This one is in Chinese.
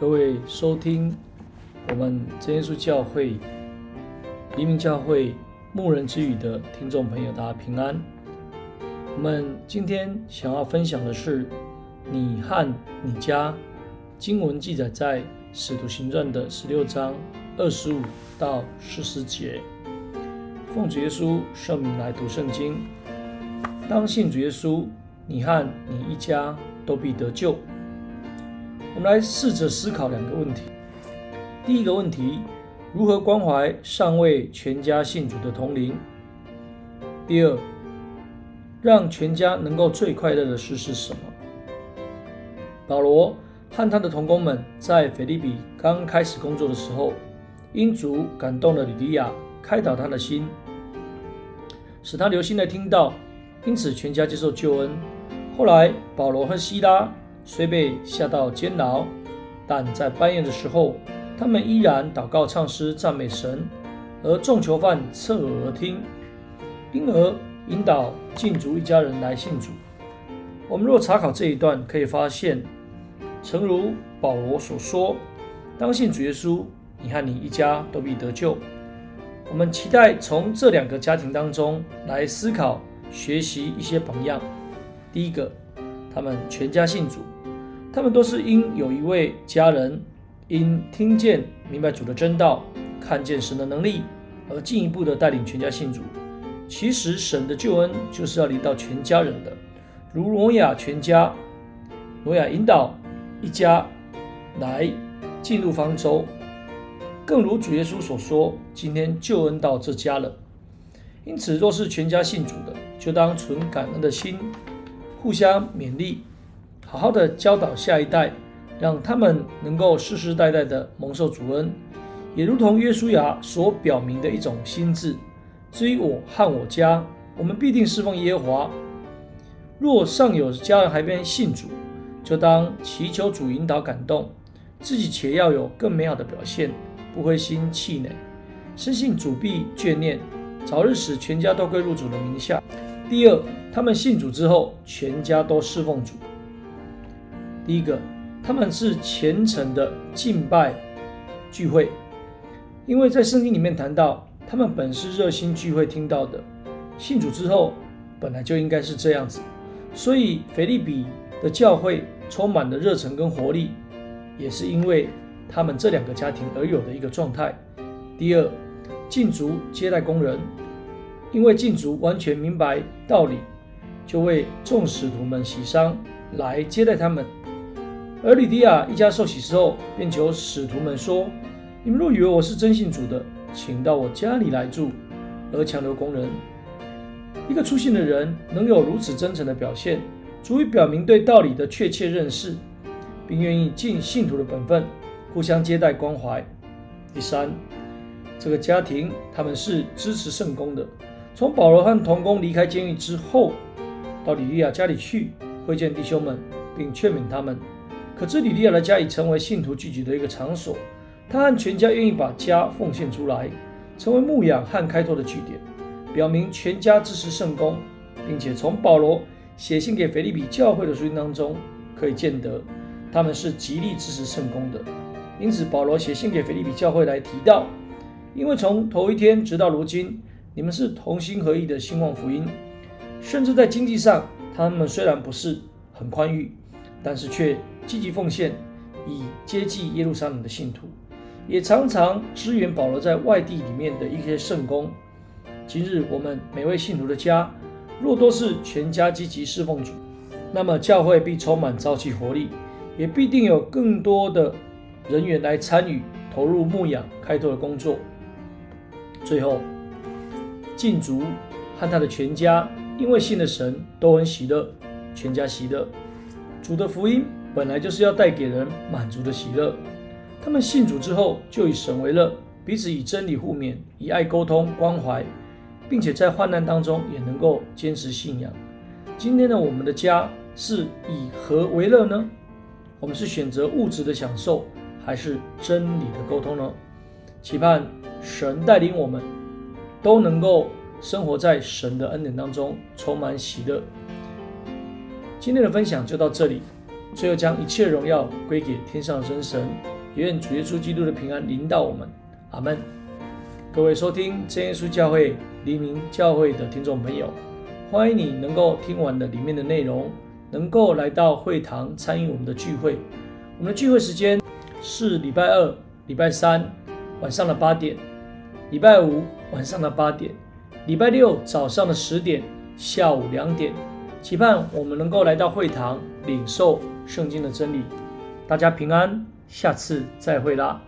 各位收听我们真耶稣教会黎明教会牧人之语的听众朋友，大家平安。我们今天想要分享的是你和你家。经文记载在使徒行传的十六章二十五到四十节。奉主耶稣圣名来读圣经。当信主耶稣，你和你一家都必得救。我们来试着思考两个问题。第一个问题，如何关怀尚未全家信主的同灵？第二，让全家能够最快乐的事是什么？保罗和他的同工们在腓立比刚开始工作的时候，因主感动了吕底亚，开导他的心，使他留心的听到，因此全家接受救恩。后来保罗和西拉。虽被下到监牢，但在半夜的时候，他们依然祷告、唱诗、赞美神，而众囚犯侧耳而听，因而引导禁足一家人来信主。我们若查考这一段，可以发现，诚如保罗所说：“当信主耶稣，你和你一家都必得救。”我们期待从这两个家庭当中来思考、学习一些榜样。第一个，他们全家信主。他们都是因有一位家人因听见明白主的真道，看见神的能力，而进一步的带领全家信主。其实神的救恩就是要临到全家人的，如挪亚全家，挪亚引导一家来进入方舟，更如主耶稣所说，今天救恩到这家了。因此，若是全家信主的，就当存感恩的心，互相勉励。好好的教导下一代，让他们能够世世代代的蒙受主恩，也如同约书亚所表明的一种心志。至于我和我家，我们必定侍奉耶和华。若尚有家人还没信主，就当祈求主引导感动，自己且要有更美好的表现，不灰心气馁，深信主必眷念，早日使全家都归入主的名下。第二，他们信主之后，全家都侍奉主。第一个，他们是虔诚的敬拜聚会，因为在圣经里面谈到，他们本是热心聚会听到的，信主之后本来就应该是这样子，所以腓立比的教会充满了热忱跟活力，也是因为他们这两个家庭而有的一个状态。第二，禁足接待工人，因为禁足完全明白道理，就为众使徒们洗丧来接待他们。而吕迪亚一家受洗之后，便求使徒们说：“你们若以为我是真信主的，请到我家里来住。”而强留工人。一个初信的人能有如此真诚的表现，足以表明对道理的确切认识，并愿意尽信徒的本分，互相接待关怀。第三，这个家庭他们是支持圣工的。从保罗和同工离开监狱之后，到吕底亚家里去会见弟兄们，并劝勉他们。可知吕底亚的家已成为信徒聚集的一个场所，他和全家愿意把家奉献出来，成为牧养和开拓的据点，表明全家支持圣工，并且从保罗写信给腓利比教会的书信当中可以见得，他们是极力支持圣工的。因此，保罗写信给腓利比教会来提到，因为从头一天直到如今，你们是同心合意的兴旺福音，甚至在经济上，他们虽然不是很宽裕，但是却。积极奉献，以接济耶路撒冷的信徒，也常常支援保罗在外地里面的一些圣工。今日我们每位信徒的家，若都是全家积极侍奉主，那么教会必充满朝气活力，也必定有更多的人员来参与投入牧养开拓的工作。最后，禁足和他的全家因为信了神，都很喜乐，全家喜乐。主的福音。本来就是要带给人满足的喜乐。他们信主之后，就以神为乐，彼此以真理互勉，以爱沟通关怀，并且在患难当中也能够坚持信仰。今天呢，我们的家是以何为乐呢？我们是选择物质的享受，还是真理的沟通呢？期盼神带领我们，都能够生活在神的恩典当中，充满喜乐。今天的分享就到这里。最后将一切荣耀归给天上的真神。也愿主耶稣基督的平安临到我们。阿门。各位收听真耶稣教会黎明教会的听众朋友，欢迎你能够听完的里面的内容，能够来到会堂参与我们的聚会。我们的聚会时间是礼拜二、礼拜三晚上的八点，礼拜五晚上的八点，礼拜六早上的十点，下午两点。期盼我们能够来到会堂领受圣经的真理。大家平安，下次再会啦。